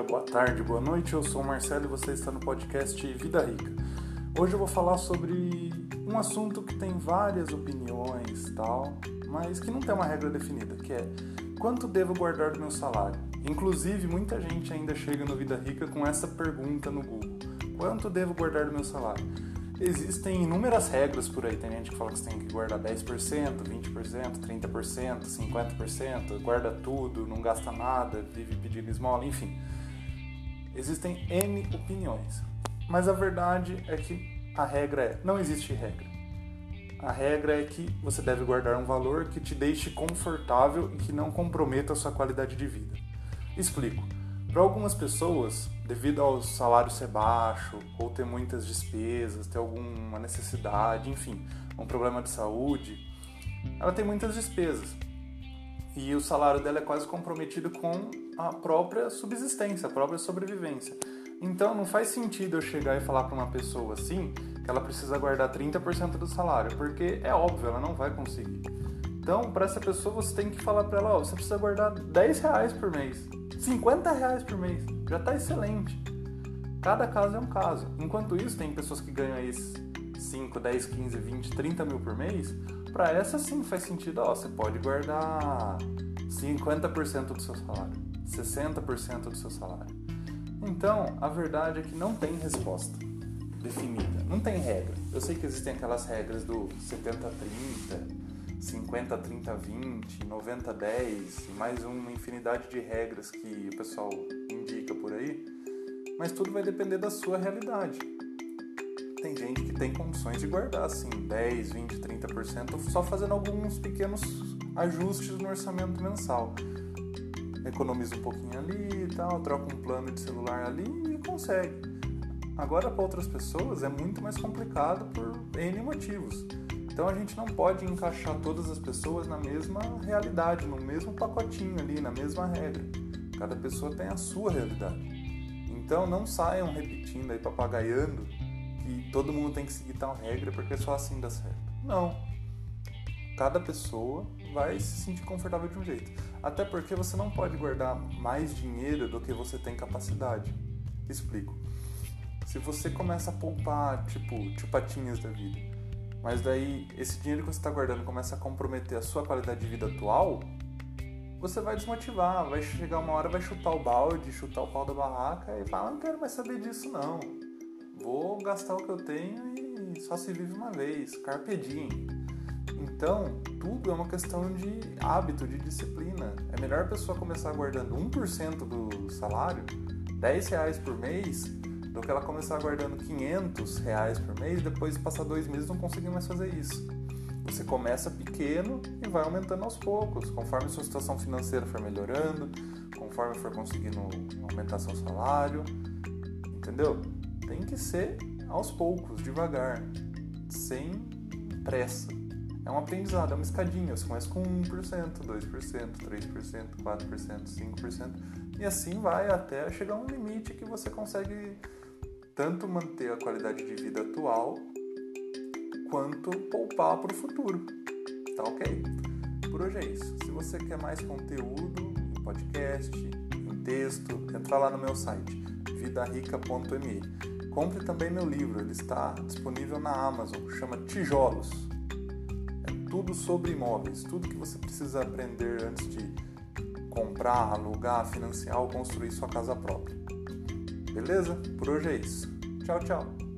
dia, boa tarde, boa noite. Eu sou o Marcelo e você está no podcast Vida Rica. Hoje eu vou falar sobre um assunto que tem várias opiniões, tal, mas que não tem uma regra definida, que é quanto devo guardar do meu salário? Inclusive, muita gente ainda chega no Vida Rica com essa pergunta no Google: quanto devo guardar do meu salário? Existem inúmeras regras por aí. Tem gente que fala que você tem que guardar 10%, 20%, 30%, 50%, guarda tudo, não gasta nada, vive pedindo esmola, enfim. Existem N opiniões. Mas a verdade é que a regra é: não existe regra. A regra é que você deve guardar um valor que te deixe confortável e que não comprometa a sua qualidade de vida. Explico. Para algumas pessoas, devido ao salário ser baixo, ou ter muitas despesas, ter alguma necessidade, enfim, um problema de saúde, ela tem muitas despesas. E o salário dela é quase comprometido com a própria subsistência, a própria sobrevivência. Então não faz sentido eu chegar e falar para uma pessoa assim que ela precisa guardar 30% do salário, porque é óbvio, ela não vai conseguir. Então, para essa pessoa, você tem que falar para ela: ó, você precisa guardar 10 reais por mês. 50 reais por mês. Já está excelente. Cada caso é um caso. Enquanto isso, tem pessoas que ganham aí 5, 10, 15, 20, 30 mil por mês. Para essa sim faz sentido. Ó, você pode guardar 50% do seu salário, 60% do seu salário. Então, a verdade é que não tem resposta definida, não tem regra. Eu sei que existem aquelas regras do 70-30, 50, 30, 20, 90, 10 e mais uma infinidade de regras que o pessoal indica por aí, mas tudo vai depender da sua realidade. Tem gente que tem condições de guardar assim 10, 20, 30% só fazendo alguns pequenos ajustes no orçamento mensal. Economiza um pouquinho ali e tal, troca um plano de celular ali e consegue. Agora, para outras pessoas, é muito mais complicado por N motivos. Então a gente não pode encaixar todas as pessoas na mesma realidade, no mesmo pacotinho ali, na mesma regra. Cada pessoa tem a sua realidade. Então não saiam repetindo aí, papagaiando, que todo mundo tem que seguir tal regra porque só assim dá certo. Não. Cada pessoa vai se sentir confortável de um jeito. Até porque você não pode guardar mais dinheiro do que você tem capacidade. Explico. Se você começa a poupar, tipo, chupatinhas da vida, mas daí esse dinheiro que você está guardando começa a comprometer a sua qualidade de vida atual, você vai desmotivar, vai chegar uma hora, vai chutar o balde, chutar o pau da barraca e falar, não quero mais saber disso não. Vou gastar o que eu tenho e só se vive uma vez, carpe diem. Então, tudo é uma questão de hábito, de disciplina. É melhor a pessoa começar guardando 1% do salário, 10 reais por mês, do que ela começar guardando 500 reais por mês, depois passar dois meses não conseguir mais fazer isso. Você começa pequeno e vai aumentando aos poucos, conforme sua situação financeira for melhorando, conforme for conseguindo aumentar seu salário, entendeu? Tem que ser aos poucos, devagar, sem pressa. É um aprendizado, é uma escadinha. Você começa com 1%, 2%, 3%, 4%, 5%, e assim vai até chegar um limite que você consegue tanto manter a qualidade de vida atual quanto poupar para o futuro. Tá ok? Por hoje é isso. Se você quer mais conteúdo em podcast, em texto, entra lá no meu site vidarica.me. Compre também meu livro, ele está disponível na Amazon, chama Tijolos. É tudo sobre imóveis, tudo que você precisa aprender antes de comprar, alugar, financiar ou construir sua casa própria. Beleza? Por hoje é isso. Tchau, tchau.